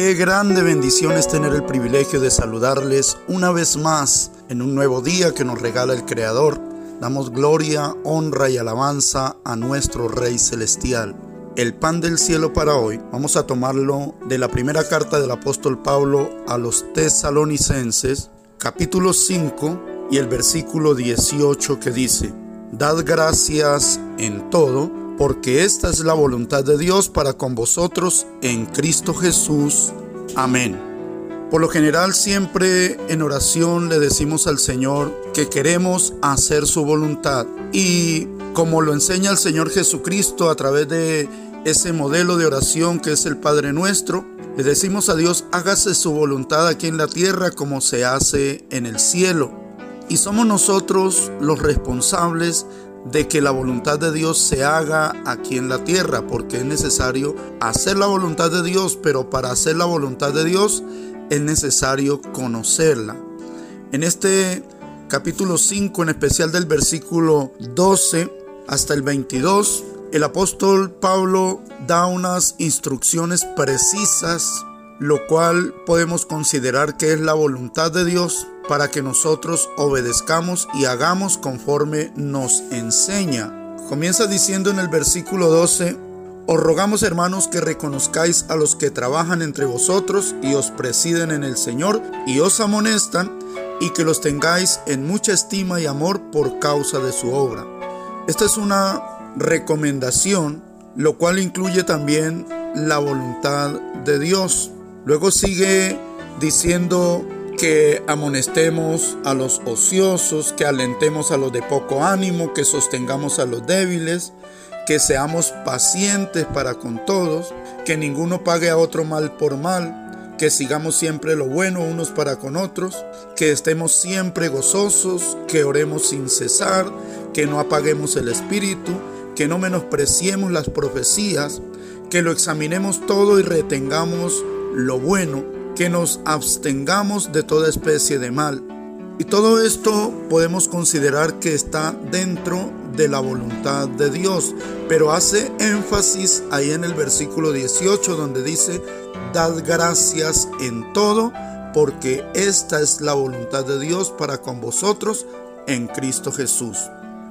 Qué grande bendición es tener el privilegio de saludarles una vez más en un nuevo día que nos regala el Creador. Damos gloria, honra y alabanza a nuestro Rey Celestial. El pan del cielo para hoy vamos a tomarlo de la primera carta del apóstol Pablo a los tesalonicenses, capítulo 5 y el versículo 18 que dice, Dad gracias en todo porque esta es la voluntad de Dios para con vosotros en Cristo Jesús. Amén. Por lo general siempre en oración le decimos al Señor que queremos hacer su voluntad y como lo enseña el Señor Jesucristo a través de ese modelo de oración que es el Padre nuestro, le decimos a Dios hágase su voluntad aquí en la tierra como se hace en el cielo. Y somos nosotros los responsables de que la voluntad de Dios se haga aquí en la tierra, porque es necesario hacer la voluntad de Dios, pero para hacer la voluntad de Dios es necesario conocerla. En este capítulo 5, en especial del versículo 12 hasta el 22, el apóstol Pablo da unas instrucciones precisas, lo cual podemos considerar que es la voluntad de Dios para que nosotros obedezcamos y hagamos conforme nos enseña. Comienza diciendo en el versículo 12, os rogamos hermanos que reconozcáis a los que trabajan entre vosotros y os presiden en el Señor y os amonestan y que los tengáis en mucha estima y amor por causa de su obra. Esta es una recomendación, lo cual incluye también la voluntad de Dios. Luego sigue diciendo que amonestemos a los ociosos, que alentemos a los de poco ánimo, que sostengamos a los débiles, que seamos pacientes para con todos, que ninguno pague a otro mal por mal, que sigamos siempre lo bueno unos para con otros, que estemos siempre gozosos, que oremos sin cesar, que no apaguemos el espíritu, que no menospreciemos las profecías, que lo examinemos todo y retengamos lo bueno que nos abstengamos de toda especie de mal. Y todo esto podemos considerar que está dentro de la voluntad de Dios, pero hace énfasis ahí en el versículo 18 donde dice, dad gracias en todo, porque esta es la voluntad de Dios para con vosotros en Cristo Jesús.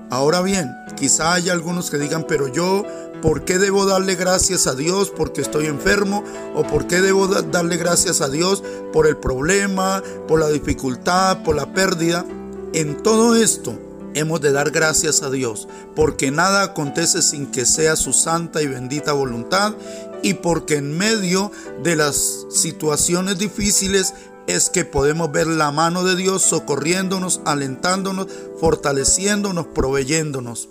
Ahora bien, quizá haya algunos que digan, pero yo, ¿por qué debo darle gracias a Dios porque estoy enfermo? ¿O por qué debo darle gracias a Dios por el problema, por la dificultad, por la pérdida? En todo esto hemos de dar gracias a Dios, porque nada acontece sin que sea su santa y bendita voluntad y porque en medio de las situaciones difíciles es que podemos ver la mano de Dios socorriéndonos, alentándonos, fortaleciéndonos, proveyéndonos.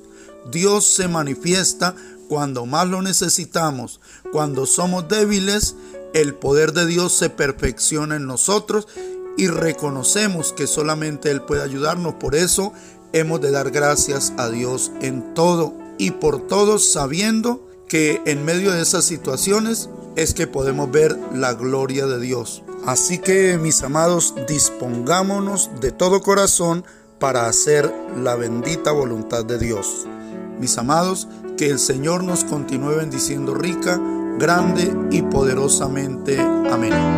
Dios se manifiesta cuando más lo necesitamos. Cuando somos débiles, el poder de Dios se perfecciona en nosotros y reconocemos que solamente Él puede ayudarnos. Por eso hemos de dar gracias a Dios en todo y por todo sabiendo que en medio de esas situaciones es que podemos ver la gloria de Dios. Así que mis amados, dispongámonos de todo corazón para hacer la bendita voluntad de Dios. Mis amados, que el Señor nos continúe bendiciendo rica, grande y poderosamente. Amén.